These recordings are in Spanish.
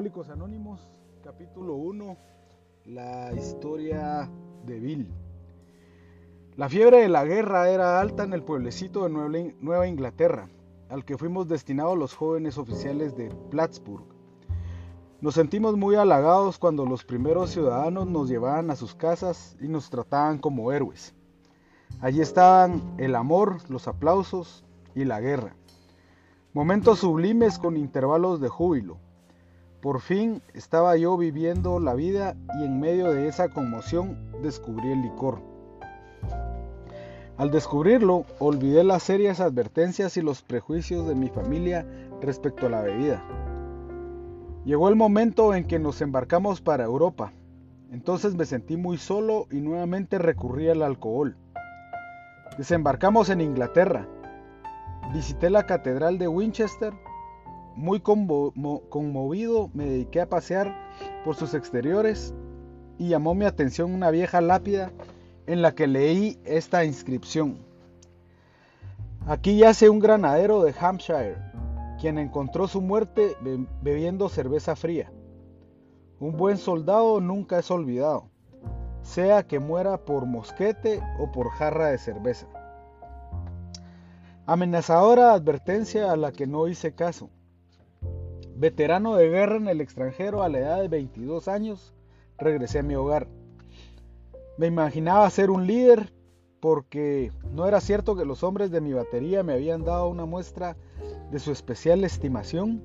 Anónimos, capítulo 1, la historia de Bill. La fiebre de la guerra era alta en el pueblecito de Nueva Inglaterra, al que fuimos destinados los jóvenes oficiales de Plattsburgh. Nos sentimos muy halagados cuando los primeros ciudadanos nos llevaban a sus casas y nos trataban como héroes. Allí estaban el amor, los aplausos y la guerra. Momentos sublimes con intervalos de júbilo. Por fin estaba yo viviendo la vida y en medio de esa conmoción descubrí el licor. Al descubrirlo, olvidé las serias advertencias y los prejuicios de mi familia respecto a la bebida. Llegó el momento en que nos embarcamos para Europa. Entonces me sentí muy solo y nuevamente recurrí al alcohol. Desembarcamos en Inglaterra Visité la Catedral de Winchester. Muy conmovido me dediqué a pasear por sus exteriores y llamó mi atención una vieja lápida en la que leí esta inscripción. Aquí yace un granadero de Hampshire, quien encontró su muerte bebiendo cerveza fría. Un buen soldado nunca es olvidado, sea que muera por mosquete o por jarra de cerveza. Amenazadora advertencia a la que no hice caso. Veterano de guerra en el extranjero a la edad de 22 años, regresé a mi hogar. Me imaginaba ser un líder porque no era cierto que los hombres de mi batería me habían dado una muestra de su especial estimación.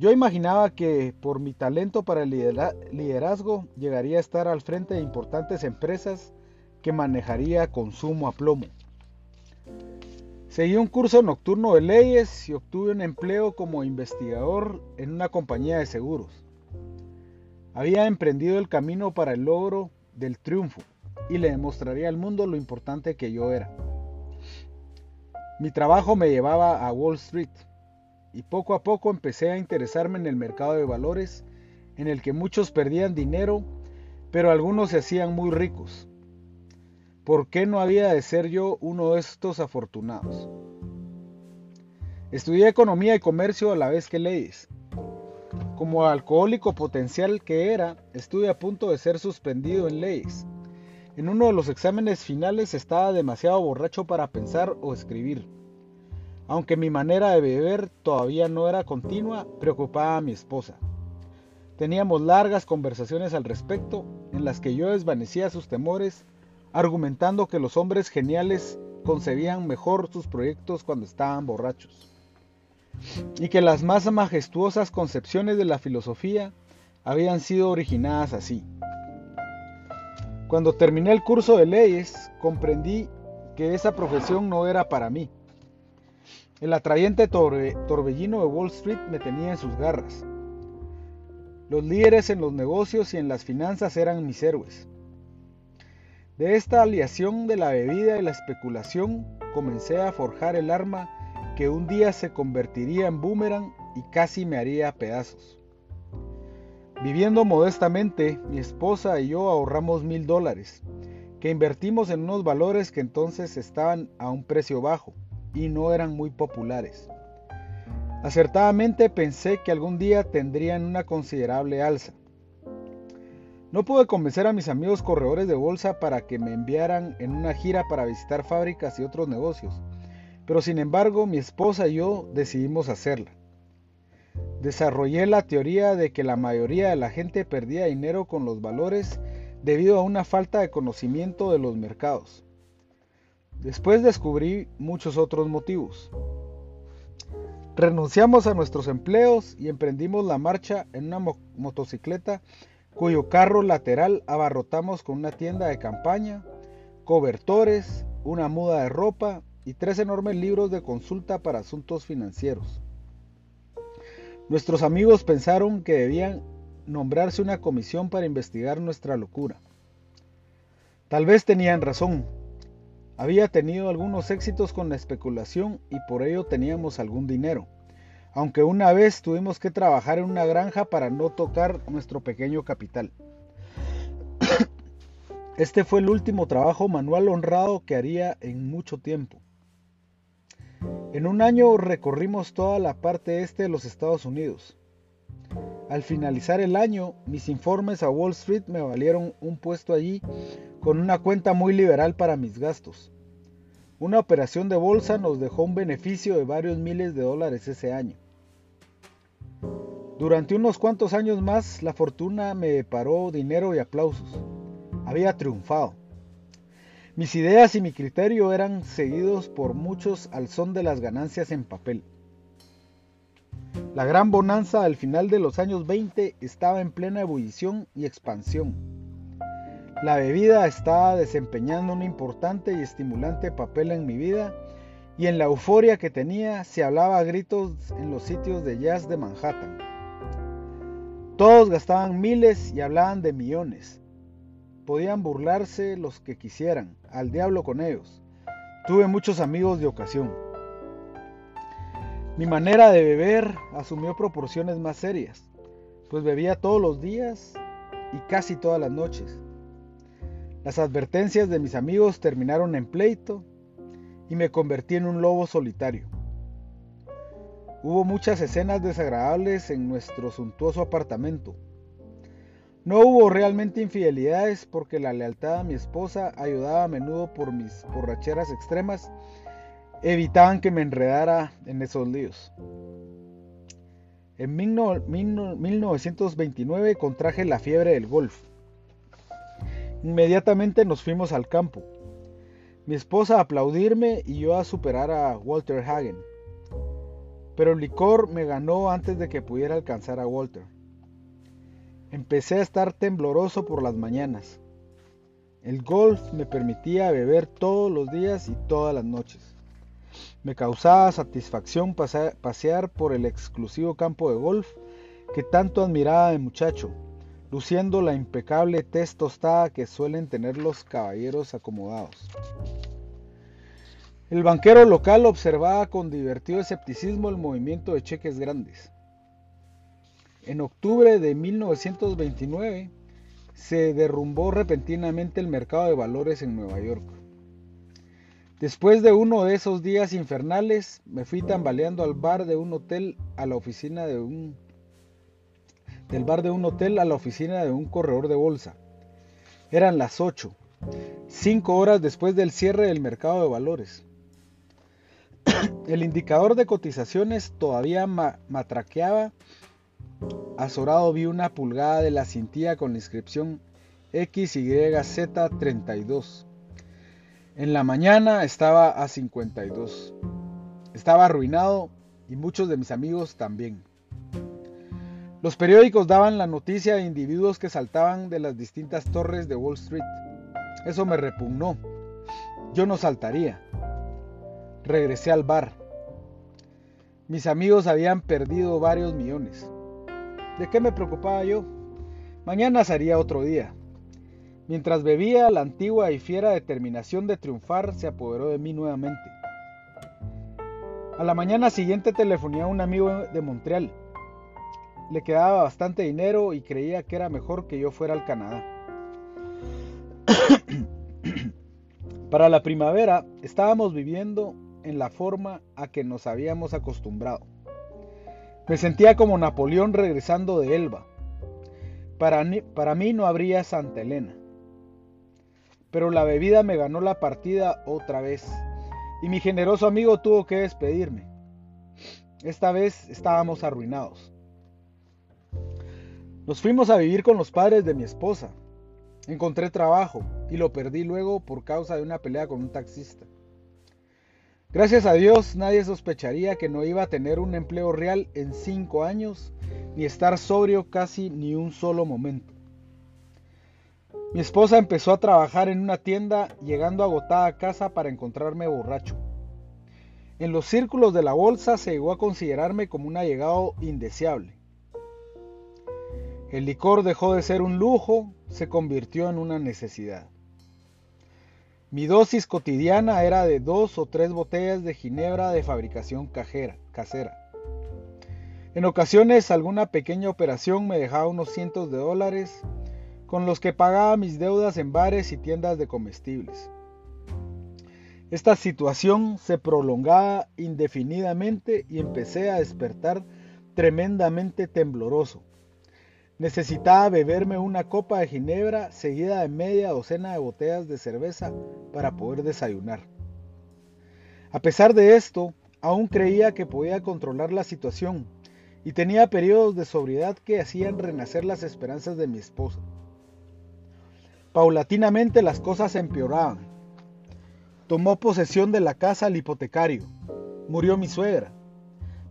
Yo imaginaba que por mi talento para el liderazgo llegaría a estar al frente de importantes empresas que manejaría consumo a plomo. Seguí un curso nocturno de leyes y obtuve un empleo como investigador en una compañía de seguros. Había emprendido el camino para el logro del triunfo y le demostraría al mundo lo importante que yo era. Mi trabajo me llevaba a Wall Street y poco a poco empecé a interesarme en el mercado de valores en el que muchos perdían dinero, pero algunos se hacían muy ricos. ¿Por qué no había de ser yo uno de estos afortunados? Estudié economía y comercio a la vez que leyes. Como alcohólico potencial que era, estuve a punto de ser suspendido en leyes. En uno de los exámenes finales estaba demasiado borracho para pensar o escribir. Aunque mi manera de beber todavía no era continua, preocupaba a mi esposa. Teníamos largas conversaciones al respecto, en las que yo desvanecía sus temores argumentando que los hombres geniales concebían mejor sus proyectos cuando estaban borrachos, y que las más majestuosas concepciones de la filosofía habían sido originadas así. Cuando terminé el curso de leyes, comprendí que esa profesión no era para mí. El atrayente torbellino de Wall Street me tenía en sus garras. Los líderes en los negocios y en las finanzas eran mis héroes. De esta aliación de la bebida y la especulación comencé a forjar el arma que un día se convertiría en boomerang y casi me haría pedazos. Viviendo modestamente, mi esposa y yo ahorramos mil dólares, que invertimos en unos valores que entonces estaban a un precio bajo y no eran muy populares. Acertadamente pensé que algún día tendrían una considerable alza. No pude convencer a mis amigos corredores de bolsa para que me enviaran en una gira para visitar fábricas y otros negocios, pero sin embargo mi esposa y yo decidimos hacerla. Desarrollé la teoría de que la mayoría de la gente perdía dinero con los valores debido a una falta de conocimiento de los mercados. Después descubrí muchos otros motivos. Renunciamos a nuestros empleos y emprendimos la marcha en una motocicleta cuyo carro lateral abarrotamos con una tienda de campaña, cobertores, una muda de ropa y tres enormes libros de consulta para asuntos financieros. Nuestros amigos pensaron que debían nombrarse una comisión para investigar nuestra locura. Tal vez tenían razón. Había tenido algunos éxitos con la especulación y por ello teníamos algún dinero aunque una vez tuvimos que trabajar en una granja para no tocar nuestro pequeño capital. Este fue el último trabajo manual honrado que haría en mucho tiempo. En un año recorrimos toda la parte este de los Estados Unidos. Al finalizar el año, mis informes a Wall Street me valieron un puesto allí con una cuenta muy liberal para mis gastos. Una operación de bolsa nos dejó un beneficio de varios miles de dólares ese año. Durante unos cuantos años más, la fortuna me deparó dinero y aplausos. Había triunfado. Mis ideas y mi criterio eran seguidos por muchos al son de las ganancias en papel. La gran bonanza al final de los años 20 estaba en plena ebullición y expansión. La bebida estaba desempeñando un importante y estimulante papel en mi vida y en la euforia que tenía se hablaba a gritos en los sitios de jazz de Manhattan. Todos gastaban miles y hablaban de millones. Podían burlarse los que quisieran, al diablo con ellos. Tuve muchos amigos de ocasión. Mi manera de beber asumió proporciones más serias, pues bebía todos los días y casi todas las noches. Las advertencias de mis amigos terminaron en pleito y me convertí en un lobo solitario. Hubo muchas escenas desagradables en nuestro suntuoso apartamento, no hubo realmente infidelidades porque la lealtad a mi esposa ayudaba a menudo por mis borracheras extremas, evitaban que me enredara en esos líos. En 1929 contraje la fiebre del golf. Inmediatamente nos fuimos al campo. Mi esposa a aplaudirme y yo a superar a Walter Hagen. Pero el licor me ganó antes de que pudiera alcanzar a Walter. Empecé a estar tembloroso por las mañanas. El golf me permitía beber todos los días y todas las noches. Me causaba satisfacción pasear por el exclusivo campo de golf que tanto admiraba de muchacho, luciendo la impecable tez tostada que suelen tener los caballeros acomodados. El banquero local observaba con divertido escepticismo el movimiento de cheques grandes. En octubre de 1929 se derrumbó repentinamente el mercado de valores en Nueva York. Después de uno de esos días infernales, me fui tambaleando al bar de un hotel a la oficina de un del bar de un hotel a la oficina de un corredor de bolsa. Eran las 8, cinco horas después del cierre del mercado de valores. El indicador de cotizaciones todavía matraqueaba Azorado vi una pulgada de la cintilla con la inscripción XYZ32. En la mañana estaba a 52. Estaba arruinado y muchos de mis amigos también. Los periódicos daban la noticia de individuos que saltaban de las distintas torres de Wall Street. Eso me repugnó. Yo no saltaría. Regresé al bar. Mis amigos habían perdido varios millones. ¿De qué me preocupaba yo? Mañana sería otro día. Mientras bebía, la antigua y fiera determinación de triunfar se apoderó de mí nuevamente. A la mañana siguiente telefoné a un amigo de Montreal. Le quedaba bastante dinero y creía que era mejor que yo fuera al Canadá. Para la primavera estábamos viviendo en la forma a que nos habíamos acostumbrado. Me sentía como Napoleón regresando de Elba. Para, para mí no habría Santa Elena. Pero la bebida me ganó la partida otra vez y mi generoso amigo tuvo que despedirme. Esta vez estábamos arruinados. Nos fuimos a vivir con los padres de mi esposa. Encontré trabajo y lo perdí luego por causa de una pelea con un taxista. Gracias a Dios nadie sospecharía que no iba a tener un empleo real en cinco años, ni estar sobrio casi ni un solo momento. Mi esposa empezó a trabajar en una tienda, llegando agotada a casa para encontrarme borracho. En los círculos de la bolsa se llegó a considerarme como un allegado indeseable. El licor dejó de ser un lujo, se convirtió en una necesidad. Mi dosis cotidiana era de dos o tres botellas de ginebra de fabricación cajera, casera. En ocasiones alguna pequeña operación me dejaba unos cientos de dólares con los que pagaba mis deudas en bares y tiendas de comestibles. Esta situación se prolongaba indefinidamente y empecé a despertar tremendamente tembloroso. Necesitaba beberme una copa de ginebra seguida de media docena de botellas de cerveza para poder desayunar. A pesar de esto, aún creía que podía controlar la situación y tenía periodos de sobriedad que hacían renacer las esperanzas de mi esposa. Paulatinamente las cosas empeoraban. Tomó posesión de la casa el hipotecario. Murió mi suegra.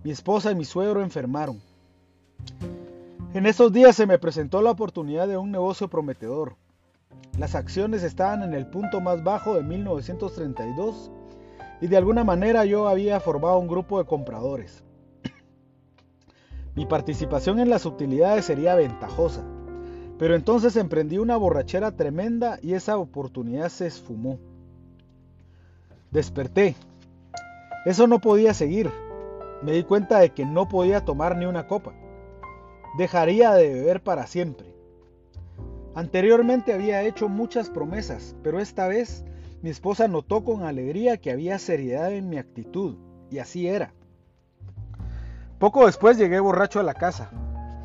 Mi esposa y mi suegro enfermaron. En esos días se me presentó la oportunidad de un negocio prometedor. Las acciones estaban en el punto más bajo de 1932 y de alguna manera yo había formado un grupo de compradores. Mi participación en las utilidades sería ventajosa, pero entonces emprendí una borrachera tremenda y esa oportunidad se esfumó. Desperté. Eso no podía seguir. Me di cuenta de que no podía tomar ni una copa dejaría de beber para siempre. Anteriormente había hecho muchas promesas, pero esta vez mi esposa notó con alegría que había seriedad en mi actitud, y así era. Poco después llegué borracho a la casa.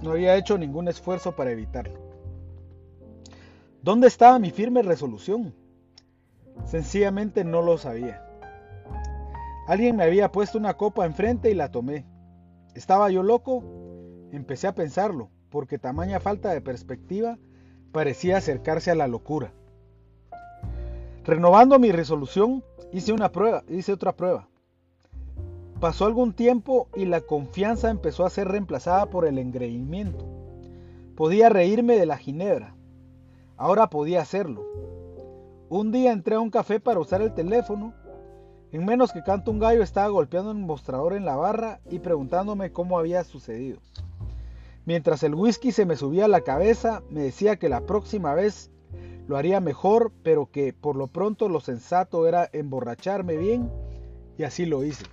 No había hecho ningún esfuerzo para evitarlo. ¿Dónde estaba mi firme resolución? Sencillamente no lo sabía. Alguien me había puesto una copa enfrente y la tomé. ¿Estaba yo loco? Empecé a pensarlo, porque tamaña falta de perspectiva parecía acercarse a la locura. Renovando mi resolución, hice una prueba, hice otra prueba. Pasó algún tiempo y la confianza empezó a ser reemplazada por el engreimiento. Podía reírme de la ginebra. Ahora podía hacerlo. Un día entré a un café para usar el teléfono. En menos que canto un gallo estaba golpeando un mostrador en la barra y preguntándome cómo había sucedido. Mientras el whisky se me subía a la cabeza, me decía que la próxima vez lo haría mejor, pero que por lo pronto lo sensato era emborracharme bien, y así lo hice.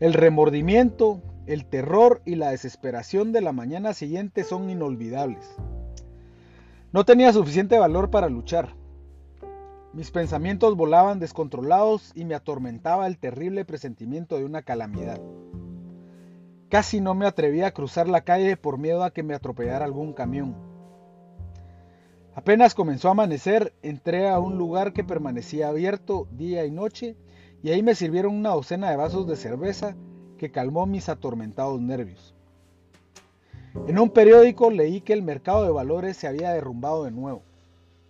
El remordimiento, el terror y la desesperación de la mañana siguiente son inolvidables. No tenía suficiente valor para luchar. Mis pensamientos volaban descontrolados y me atormentaba el terrible presentimiento de una calamidad. Casi no me atrevía a cruzar la calle por miedo a que me atropellara algún camión. Apenas comenzó a amanecer, entré a un lugar que permanecía abierto día y noche y ahí me sirvieron una docena de vasos de cerveza que calmó mis atormentados nervios. En un periódico leí que el mercado de valores se había derrumbado de nuevo.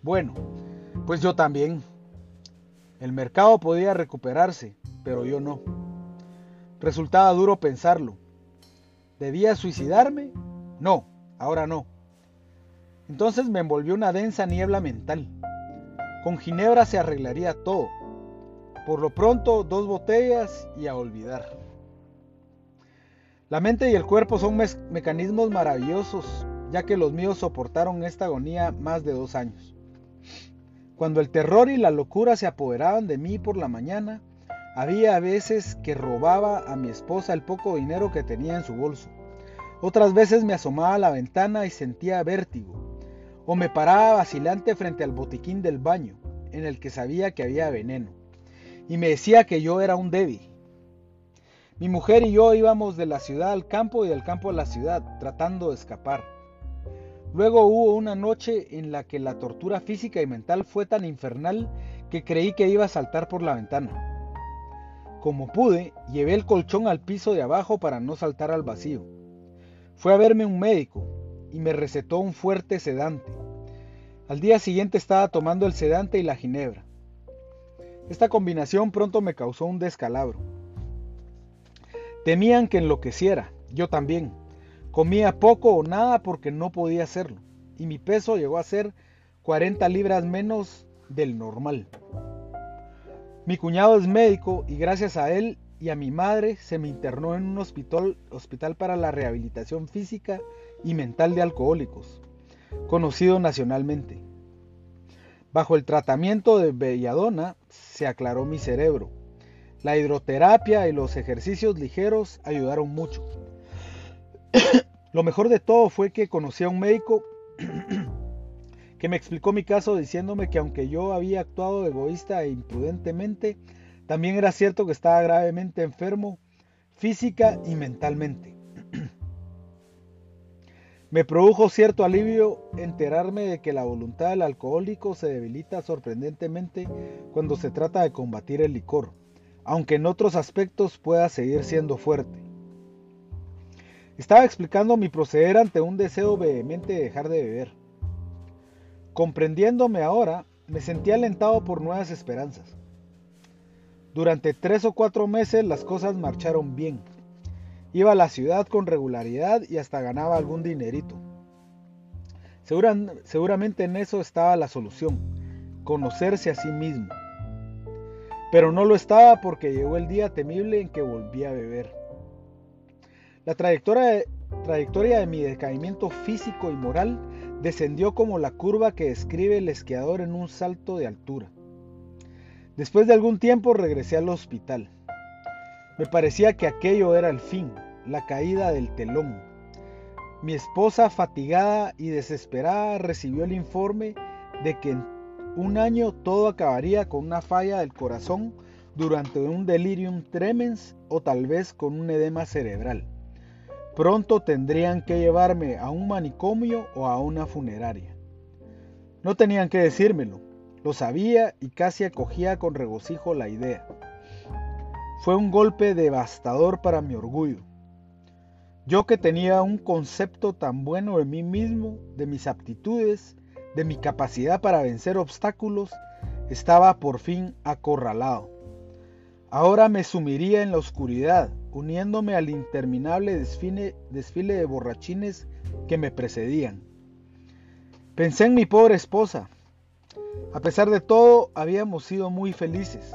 Bueno, pues yo también. El mercado podía recuperarse, pero yo no. Resultaba duro pensarlo. ¿Debía suicidarme? No, ahora no. Entonces me envolvió una densa niebla mental. Con Ginebra se arreglaría todo. Por lo pronto, dos botellas y a olvidar. La mente y el cuerpo son mecanismos maravillosos, ya que los míos soportaron esta agonía más de dos años. Cuando el terror y la locura se apoderaban de mí por la mañana, había veces que robaba a mi esposa el poco dinero que tenía en su bolso. Otras veces me asomaba a la ventana y sentía vértigo. O me paraba vacilante frente al botiquín del baño, en el que sabía que había veneno. Y me decía que yo era un débil. Mi mujer y yo íbamos de la ciudad al campo y del campo a la ciudad, tratando de escapar. Luego hubo una noche en la que la tortura física y mental fue tan infernal que creí que iba a saltar por la ventana. Como pude, llevé el colchón al piso de abajo para no saltar al vacío. Fue a verme un médico y me recetó un fuerte sedante. Al día siguiente estaba tomando el sedante y la ginebra. Esta combinación pronto me causó un descalabro. Temían que enloqueciera, yo también. Comía poco o nada porque no podía hacerlo, y mi peso llegó a ser 40 libras menos del normal. Mi cuñado es médico y gracias a él y a mi madre se me internó en un hospital, hospital para la rehabilitación física y mental de alcohólicos, conocido nacionalmente. Bajo el tratamiento de belladona se aclaró mi cerebro. La hidroterapia y los ejercicios ligeros ayudaron mucho. Lo mejor de todo fue que conocí a un médico que me explicó mi caso diciéndome que aunque yo había actuado egoísta e imprudentemente, también era cierto que estaba gravemente enfermo, física y mentalmente. Me produjo cierto alivio enterarme de que la voluntad del alcohólico se debilita sorprendentemente cuando se trata de combatir el licor, aunque en otros aspectos pueda seguir siendo fuerte. Estaba explicando mi proceder ante un deseo vehemente de dejar de beber. Comprendiéndome ahora, me sentí alentado por nuevas esperanzas. Durante tres o cuatro meses las cosas marcharon bien. Iba a la ciudad con regularidad y hasta ganaba algún dinerito. seguramente en eso estaba la solución, conocerse a sí mismo. Pero no lo estaba porque llegó el día temible en que volví a beber. La trayectoria de, trayectoria de mi decaimiento físico y moral descendió como la curva que describe el esquiador en un salto de altura. Después de algún tiempo regresé al hospital. Me parecía que aquello era el fin, la caída del telón. Mi esposa, fatigada y desesperada, recibió el informe de que en un año todo acabaría con una falla del corazón durante un delirium tremens o tal vez con un edema cerebral. Pronto tendrían que llevarme a un manicomio o a una funeraria. No tenían que decírmelo, lo sabía y casi acogía con regocijo la idea. Fue un golpe devastador para mi orgullo. Yo que tenía un concepto tan bueno de mí mismo, de mis aptitudes, de mi capacidad para vencer obstáculos, estaba por fin acorralado. Ahora me sumiría en la oscuridad, uniéndome al interminable desfile, de borrachines que me precedían. Pensé en mi pobre esposa, a pesar de todo, habíamos sido muy felices.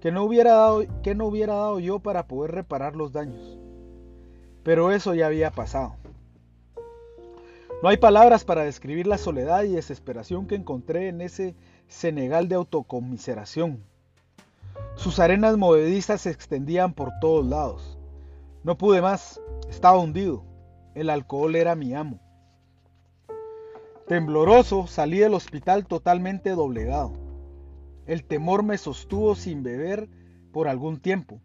Que no hubiera dado, que no hubiera dado yo para poder reparar los daños. Pero eso ya había pasado. No hay palabras para describir la soledad y desesperación que encontré en ese Senegal de autocomiseración. Sus arenas movedizas se extendían por todos lados. No pude más, estaba hundido. El alcohol era mi amo. Tembloroso salí del hospital totalmente doblegado. El temor me sostuvo sin beber por algún tiempo,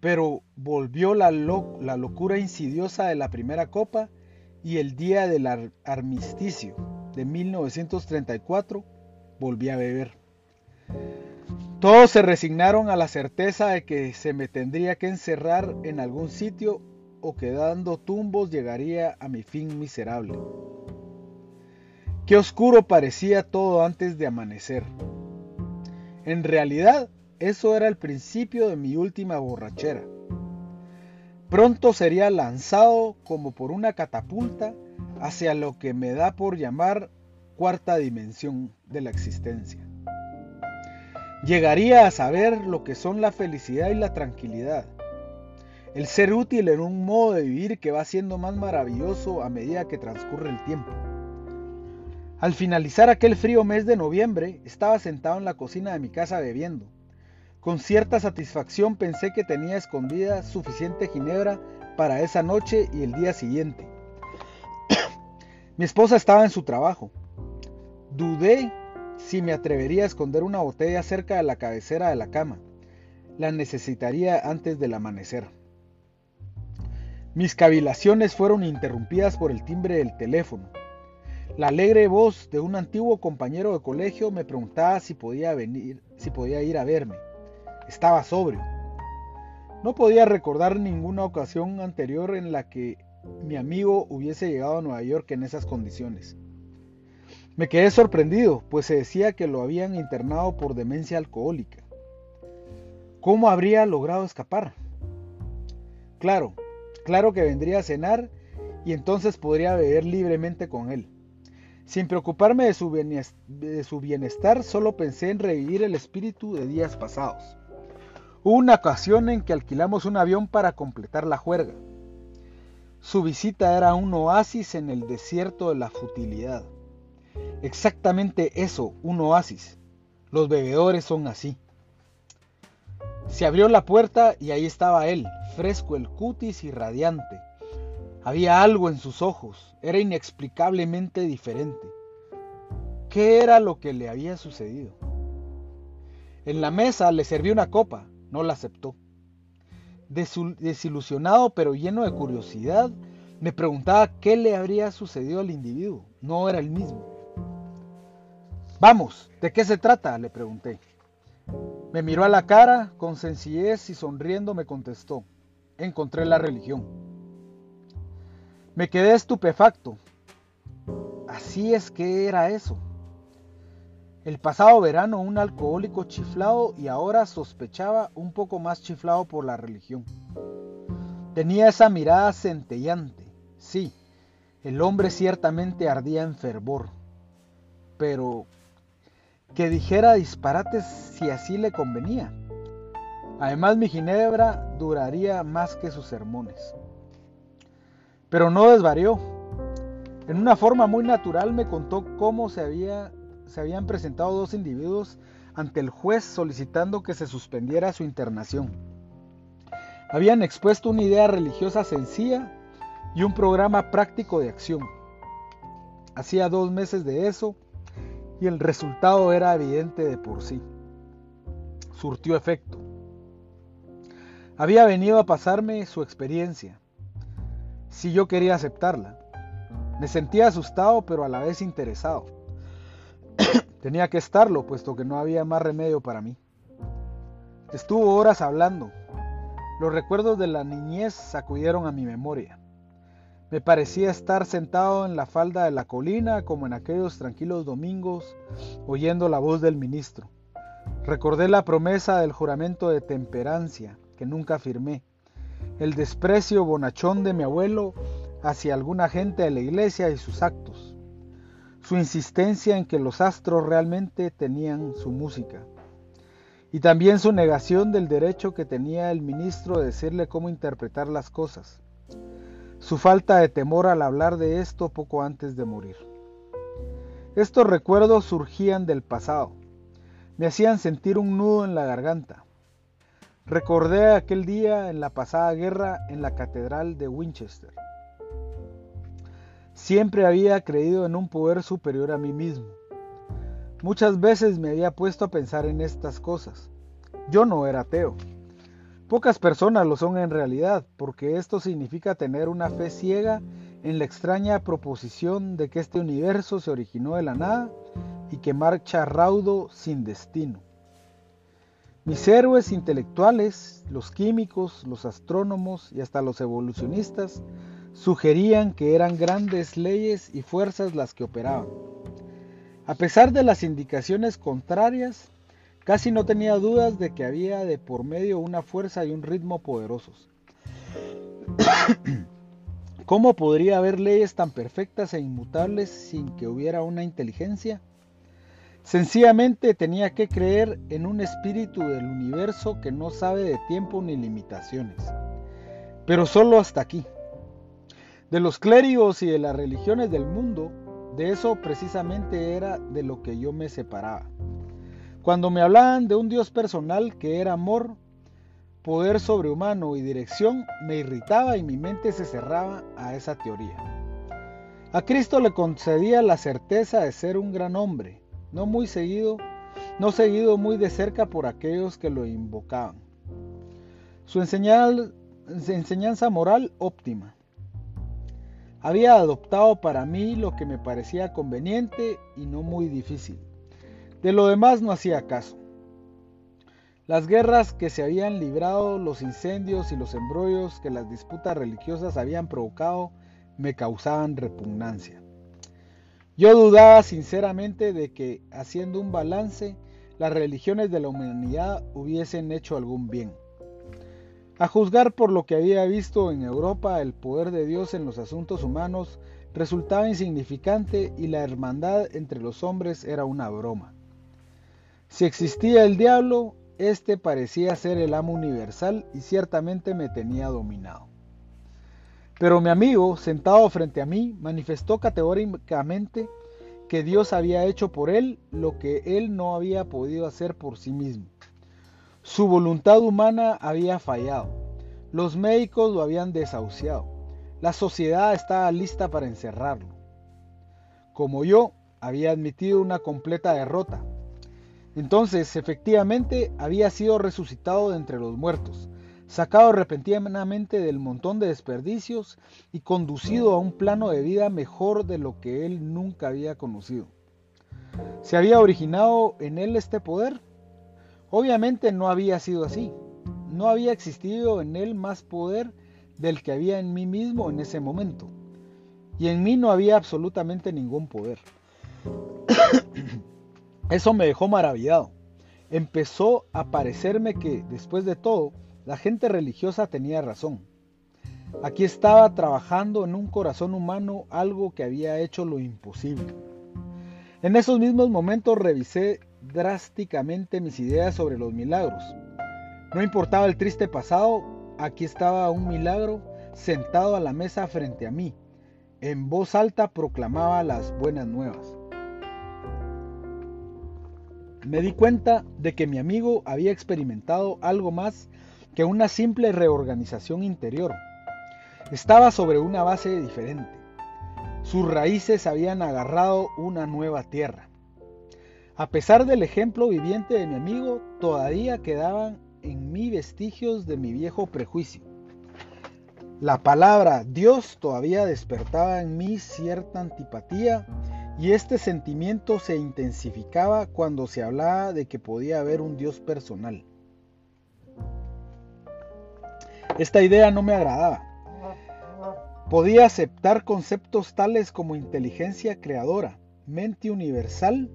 pero volvió la, la locura insidiosa de la primera copa y el día del armisticio de 1934 volví a beber. Todos se resignaron a la certeza de que se me tendría que encerrar en algún sitio o que dando tumbos llegaría a mi fin miserable. Qué oscuro parecía todo antes de amanecer. En realidad, eso era el principio de mi última borrachera. Pronto sería lanzado como por una catapulta hacia lo que me da por llamar cuarta dimensión de la existencia. Llegaría a saber lo que son la felicidad y la tranquilidad. El ser útil en un modo de vivir que va siendo más maravilloso a medida que transcurre el tiempo. Al finalizar aquel frío mes de noviembre, estaba sentado en la cocina de mi casa bebiendo. Con cierta satisfacción pensé que tenía escondida suficiente ginebra para esa noche y el día siguiente. mi esposa estaba en su trabajo. Dudé si me atrevería a esconder una botella cerca de la cabecera de la cama. La necesitaría antes del amanecer. Mis cavilaciones fueron interrumpidas por el timbre del teléfono. La alegre voz de un antiguo compañero de colegio me preguntaba si podía venir, si podía ir a verme. Estaba sobrio. No podía recordar ninguna ocasión anterior en la que mi amigo hubiese llegado a Nueva York en esas condiciones. Me quedé sorprendido, pues se decía que lo habían internado por demencia alcohólica. ¿Cómo habría logrado escapar? Claro, claro que vendría a cenar y entonces podría beber libremente con él. Sin preocuparme de su, bienestar, solo pensé en revivir el espíritu de días pasados. Hubo una ocasión en que alquilamos un avión para completar la juerga. Su visita era un oasis en el desierto de la futilidad. Exactamente eso, un oasis. Los bebedores son así. Se abrió la puerta y ahí estaba él, fresco el cutis y radiante, había algo en sus ojos, era inexplicablemente diferente. ¿Qué era lo que le había sucedido? En la mesa le serví una copa, no la aceptó. Desilusionado pero lleno de curiosidad, me preguntaba qué le habría sucedido al individuo. No era el mismo. Vamos, ¿de qué se trata? le pregunté. Me miró a la cara con sencillez y sonriendo me contestó. Encontré la religión. Me quedé estupefacto. Así es que era eso. El pasado verano un alcohólico chiflado y ahora sospechaba un poco más chiflado por la religión. Tenía esa mirada centellante. Sí, el hombre ciertamente ardía en fervor. Pero que dijera disparates si así le convenía. Además mi ginebra duraría más que sus sermones. Pero no desvarió. En una forma muy natural me contó cómo se había se habían presentado dos individuos ante el juez solicitando que se suspendiera su internación. Habían expuesto una idea religiosa sencilla y un programa práctico de acción. Hacía dos meses de eso y el resultado era evidente de por sí. Surtió efecto. Había venido a pasarme su experiencia, si yo quería aceptarla. Me sentía asustado pero a la vez interesado. Tenía que estarlo, puesto que no había más remedio para mí. Estuvo horas hablando. Los recuerdos de la niñez sacudieron a mi memoria. Me parecía estar sentado en la falda de la colina como en aquellos tranquilos domingos, oyendo la voz del ministro. Recordé la promesa del juramento de temperancia, que nunca firmé, el desprecio bonachón de mi abuelo hacia alguna gente de la iglesia y sus actos. Su insistencia en que los astros realmente tenían su música, y también su negación del derecho que tenía el ministro de decirle cómo interpretar las cosas, su falta de temor al hablar de esto poco antes de morir. Estos recuerdos surgían del pasado, me hacían sentir un nudo en la garganta. Recordé aquel día en la pasada guerra en la catedral de Winchester. Siempre había creído en un poder superior a mí mismo. Muchas veces me había puesto a pensar en estas cosas. Yo no era ateo. Pocas personas lo son en realidad, porque esto significa tener una fe ciega en la extraña proposición de que este universo se originó de la nada y que marcha raudo sin destino. Mis héroes intelectuales, los químicos, los astrónomos y hasta los evolucionistas sugerían que eran grandes leyes y fuerzas las que operaban. A pesar de las indicaciones contrarias, casi no tenía dudas de que había de por medio una fuerza y un ritmo poderosos. ¿Cómo podría haber leyes tan perfectas e inmutables sin que hubiera una inteligencia? Sencillamente tenía que creer en un espíritu del universo que no sabe de tiempo ni limitaciones. Pero solo hasta aquí de los clérigos y de las religiones del mundo, de eso precisamente era de lo que yo me separaba. Cuando me hablaban de un Dios personal que era amor, poder sobrehumano y dirección, me irritaba y mi mente se cerraba a esa teoría. A Cristo le concedía la certeza de ser un gran hombre, no muy seguido, no seguido muy de cerca por aquellos que lo invocaban. Su enseñanza moral óptima, había adoptado para mí lo que me parecía conveniente y no muy difícil. De lo demás no hacía caso. Las guerras que se habían librado, los incendios y los embrollos que las disputas religiosas habían provocado me causaban repugnancia. Yo dudaba sinceramente de que, haciendo un balance, las religiones de la humanidad hubiesen hecho algún bien. A juzgar por lo que había visto en Europa, el poder de Dios en los asuntos humanos resultaba insignificante y la hermandad entre los hombres era una broma. Si existía el diablo, éste parecía ser el amo universal y ciertamente me tenía dominado. Pero mi amigo, sentado frente a mí, manifestó categóricamente que Dios había hecho por él lo que él no había podido hacer por sí mismo. Su voluntad humana había fallado. Los médicos lo habían desahuciado. La sociedad estaba lista para encerrarlo. Como yo, había admitido una completa derrota. Entonces, efectivamente, había sido resucitado de entre los muertos, sacado repentinamente del montón de desperdicios y conducido a un plano de vida mejor de lo que él nunca había conocido. ¿Se había originado en él este poder? Obviamente no había sido así. No había existido en él más poder del que había en mí mismo en ese momento. Y en mí no había absolutamente ningún poder. Eso me dejó maravillado. Empezó a parecerme que, después de todo, la gente religiosa tenía razón. Aquí estaba trabajando en un corazón humano algo que había hecho lo imposible. En esos mismos momentos revisé drásticamente mis ideas sobre los milagros. No importaba el triste pasado, aquí estaba un milagro sentado a la mesa frente a mí. En voz alta proclamaba las buenas nuevas. Me di cuenta de que mi amigo había experimentado algo más que una simple reorganización interior. Estaba sobre una base diferente. Sus raíces habían agarrado una nueva tierra. A pesar del ejemplo viviente de mi amigo, todavía quedaban en mí vestigios de mi viejo prejuicio. La palabra Dios todavía despertaba en mí cierta antipatía y este sentimiento se intensificaba cuando se hablaba de que podía haber un Dios personal. Esta idea no me agradaba. Podía aceptar conceptos tales como inteligencia creadora, mente universal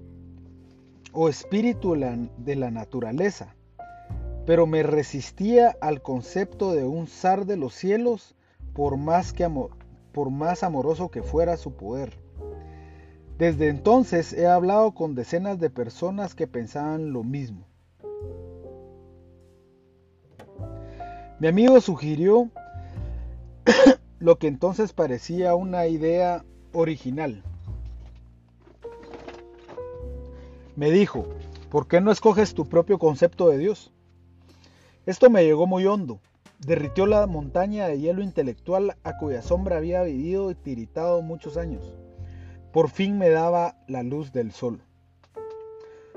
o espíritu de la naturaleza, pero me resistía al concepto de un zar de los cielos por más, que por más amoroso que fuera su poder. Desde entonces he hablado con decenas de personas que pensaban lo mismo. Mi amigo sugirió lo que entonces parecía una idea original. Me dijo, ¿por qué no escoges tu propio concepto de Dios? Esto me llegó muy hondo. Derritió la montaña de hielo intelectual a cuya sombra había vivido y tiritado muchos años. Por fin me daba la luz del sol.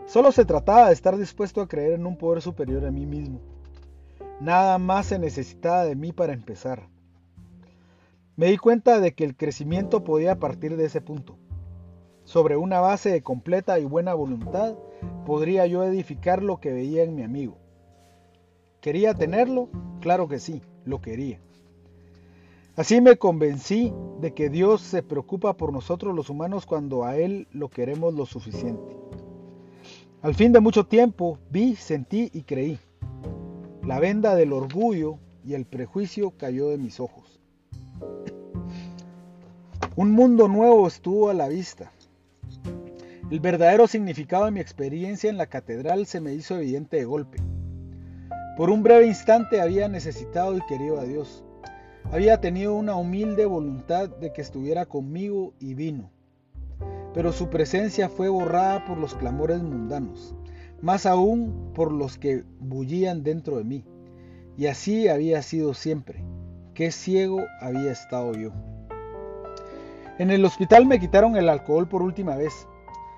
Solo se trataba de estar dispuesto a creer en un poder superior a mí mismo. Nada más se necesitaba de mí para empezar. Me di cuenta de que el crecimiento podía partir de ese punto. Sobre una base de completa y buena voluntad, podría yo edificar lo que veía en mi amigo. ¿Quería tenerlo? Claro que sí, lo quería. Así me convencí de que Dios se preocupa por nosotros los humanos cuando a Él lo queremos lo suficiente. Al fin de mucho tiempo vi, sentí y creí. La venda del orgullo y el prejuicio cayó de mis ojos. Un mundo nuevo estuvo a la vista. El verdadero significado de mi experiencia en la catedral se me hizo evidente de golpe. Por un breve instante había necesitado y querido a Dios. Había tenido una humilde voluntad de que estuviera conmigo y vino. Pero su presencia fue borrada por los clamores mundanos, más aún por los que bullían dentro de mí. Y así había sido siempre. Qué ciego había estado yo. En el hospital me quitaron el alcohol por última vez.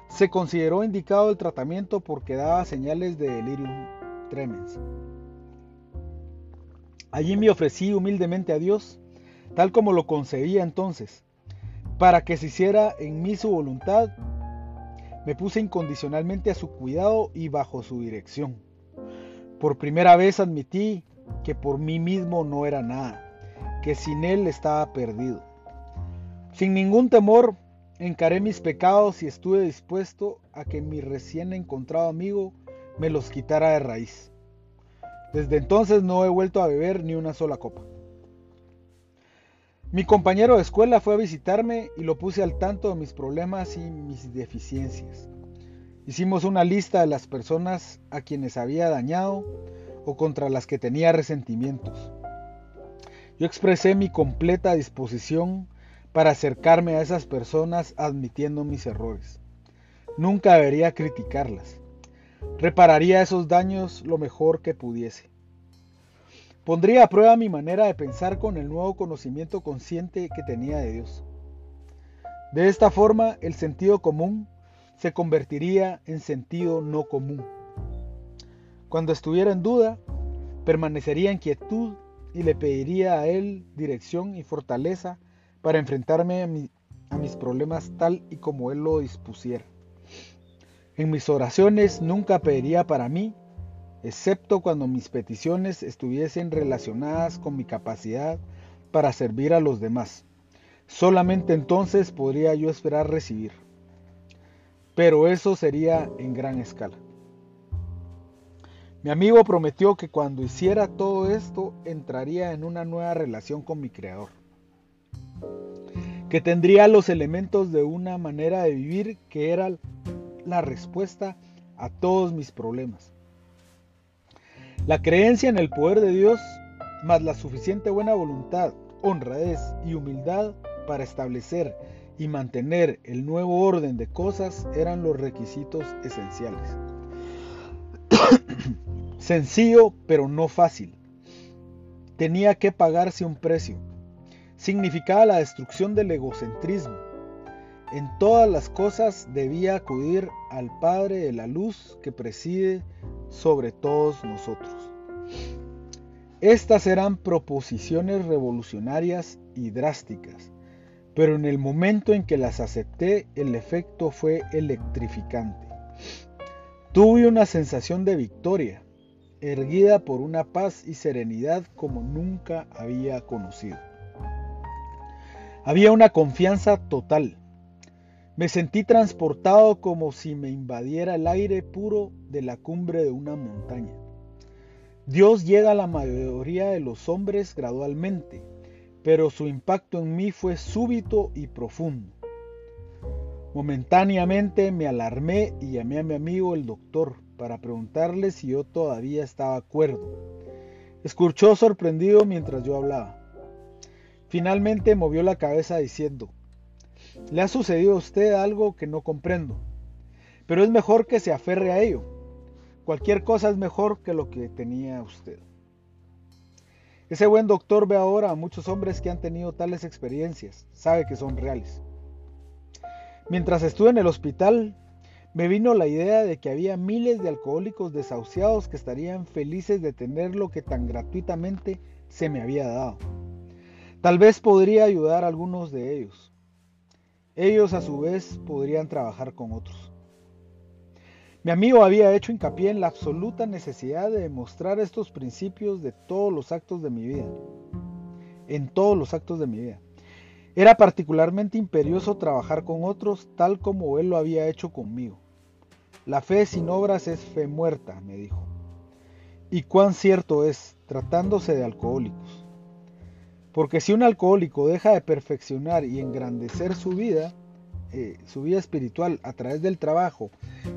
Se consideró indicado el tratamiento porque daba señales de delirium tremens. Allí me ofrecí humildemente a Dios, tal como lo concebía entonces, para que se hiciera en mí su voluntad. Me puse incondicionalmente a su cuidado y bajo su dirección. Por primera vez admití que por mí mismo no era nada, que sin Él estaba perdido. Sin ningún temor encaré mis pecados y estuve dispuesto a que mi recién encontrado amigo me los quitara de raíz. Desde entonces no he vuelto a beber ni una sola copa. Mi compañero de escuela fue a visitarme y lo puse al tanto de mis problemas y mis deficiencias. Hicimos una lista de las personas a quienes había dañado o contra las que tenía resentimientos. Yo expresé mi completa disposición para acercarme a esas personas admitiendo mis errores. Nunca debería criticarlas repararía esos daños lo mejor que pudiese. Pondría a prueba mi manera de pensar con el nuevo conocimiento consciente que tenía de Dios. De esta forma, el sentido común se convertiría en sentido no común. Cuando estuviera en duda, permanecería en quietud y le pediría a Él dirección y fortaleza para enfrentarme a, a mis problemas tal y como Él lo dispusiera. En mis oraciones nunca pediría para mí, excepto cuando mis peticiones estuviesen relacionadas con mi capacidad para servir a los demás. Solamente entonces podría yo esperar recibir. Pero eso sería en gran escala. Mi amigo prometió que cuando hiciera todo esto entraría en una nueva relación con mi Creador, que tendría los elementos de una manera de vivir que era la respuesta a todos mis problemas. La creencia en el poder de Dios, más la suficiente buena voluntad, honradez y humildad para establecer y mantener el nuevo orden de cosas eran los requisitos esenciales. Sencillo, pero no fácil. Tenía que pagarse un precio. Significaba la destrucción del egocentrismo. En todas las cosas debía acudir al Padre de la luz que preside sobre todos nosotros. Estas eran proposiciones revolucionarias y drásticas, pero en el momento en que las acepté el efecto fue electrificante. Tuve una sensación de victoria, erguida por una paz y serenidad como nunca había conocido. Había una confianza total. Me sentí transportado como si me invadiera el aire puro de la cumbre de una montaña. Dios llega a la mayoría de los hombres gradualmente, pero su impacto en mí fue súbito y profundo. Momentáneamente me alarmé y llamé a mi amigo el doctor para preguntarle si yo todavía estaba acuerdo. Escuchó sorprendido mientras yo hablaba. Finalmente movió la cabeza diciendo, le ha sucedido a usted algo que no comprendo, pero es mejor que se aferre a ello. Cualquier cosa es mejor que lo que tenía usted. Ese buen doctor ve ahora a muchos hombres que han tenido tales experiencias, sabe que son reales. Mientras estuve en el hospital, me vino la idea de que había miles de alcohólicos desahuciados que estarían felices de tener lo que tan gratuitamente se me había dado. Tal vez podría ayudar a algunos de ellos. Ellos a su vez podrían trabajar con otros. Mi amigo había hecho hincapié en la absoluta necesidad de demostrar estos principios de todos los actos de mi vida. En todos los actos de mi vida. Era particularmente imperioso trabajar con otros tal como él lo había hecho conmigo. La fe sin obras es fe muerta, me dijo. Y cuán cierto es, tratándose de alcohólicos. Porque si un alcohólico deja de perfeccionar y engrandecer su vida, eh, su vida espiritual a través del trabajo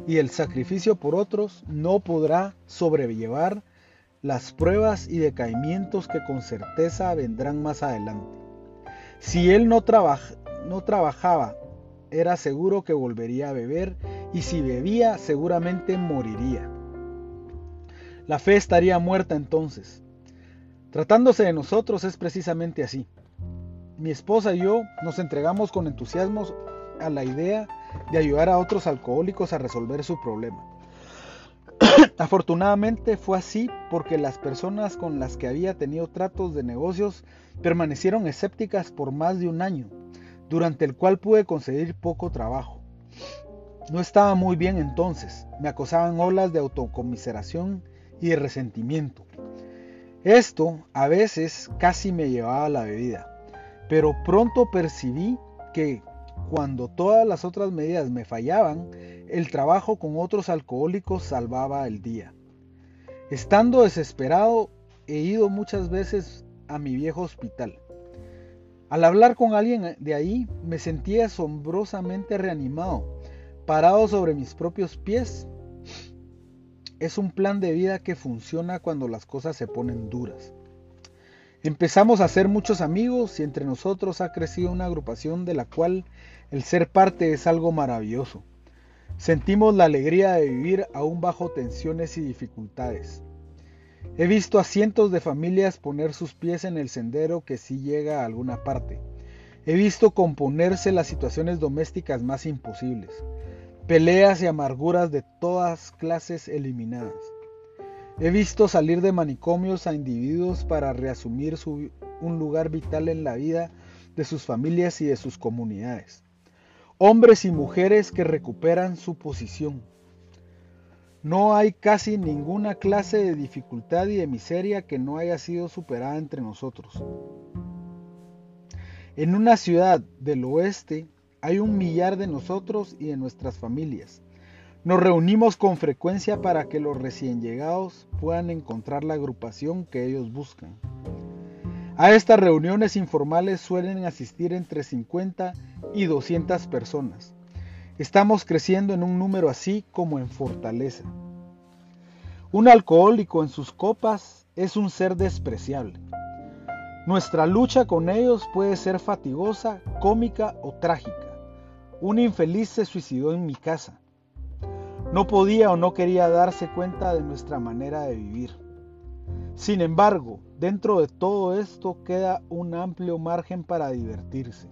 y el sacrificio por otros, no podrá sobrellevar las pruebas y decaimientos que con certeza vendrán más adelante. Si él no, no trabajaba, era seguro que volvería a beber y si bebía seguramente moriría. La fe estaría muerta entonces. Tratándose de nosotros es precisamente así. Mi esposa y yo nos entregamos con entusiasmo a la idea de ayudar a otros alcohólicos a resolver su problema. Afortunadamente fue así porque las personas con las que había tenido tratos de negocios permanecieron escépticas por más de un año, durante el cual pude conseguir poco trabajo. No estaba muy bien entonces, me acosaban olas de autocomiseración y de resentimiento. Esto a veces casi me llevaba a la bebida, pero pronto percibí que cuando todas las otras medidas me fallaban, el trabajo con otros alcohólicos salvaba el día. Estando desesperado, he ido muchas veces a mi viejo hospital. Al hablar con alguien de ahí, me sentía asombrosamente reanimado, parado sobre mis propios pies. Es un plan de vida que funciona cuando las cosas se ponen duras. Empezamos a ser muchos amigos y entre nosotros ha crecido una agrupación de la cual el ser parte es algo maravilloso. Sentimos la alegría de vivir aún bajo tensiones y dificultades. He visto a cientos de familias poner sus pies en el sendero que sí llega a alguna parte. He visto componerse las situaciones domésticas más imposibles. Peleas y amarguras de todas clases eliminadas. He visto salir de manicomios a individuos para reasumir un lugar vital en la vida de sus familias y de sus comunidades. Hombres y mujeres que recuperan su posición. No hay casi ninguna clase de dificultad y de miseria que no haya sido superada entre nosotros. En una ciudad del oeste hay un millar de nosotros y de nuestras familias. Nos reunimos con frecuencia para que los recién llegados puedan encontrar la agrupación que ellos buscan. A estas reuniones informales suelen asistir entre 50 y 200 personas. Estamos creciendo en un número así como en fortaleza. Un alcohólico en sus copas es un ser despreciable. Nuestra lucha con ellos puede ser fatigosa, cómica o trágica. Un infeliz se suicidó en mi casa. No podía o no quería darse cuenta de nuestra manera de vivir. Sin embargo, dentro de todo esto queda un amplio margen para divertirse.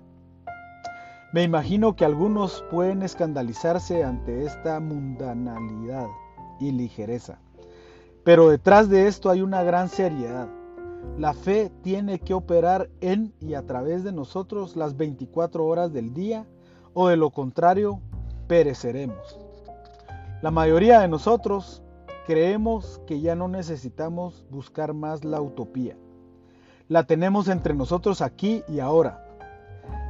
Me imagino que algunos pueden escandalizarse ante esta mundanalidad y ligereza, pero detrás de esto hay una gran seriedad. La fe tiene que operar en y a través de nosotros las 24 horas del día, o de lo contrario, pereceremos. La mayoría de nosotros creemos que ya no necesitamos buscar más la utopía. La tenemos entre nosotros aquí y ahora.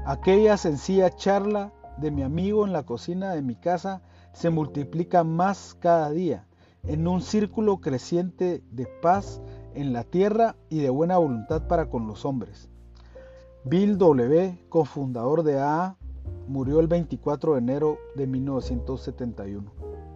Aquella sencilla charla de mi amigo en la cocina de mi casa se multiplica más cada día en un círculo creciente de paz en la tierra y de buena voluntad para con los hombres. Bill W., cofundador de AA, murió el 24 de enero de 1971.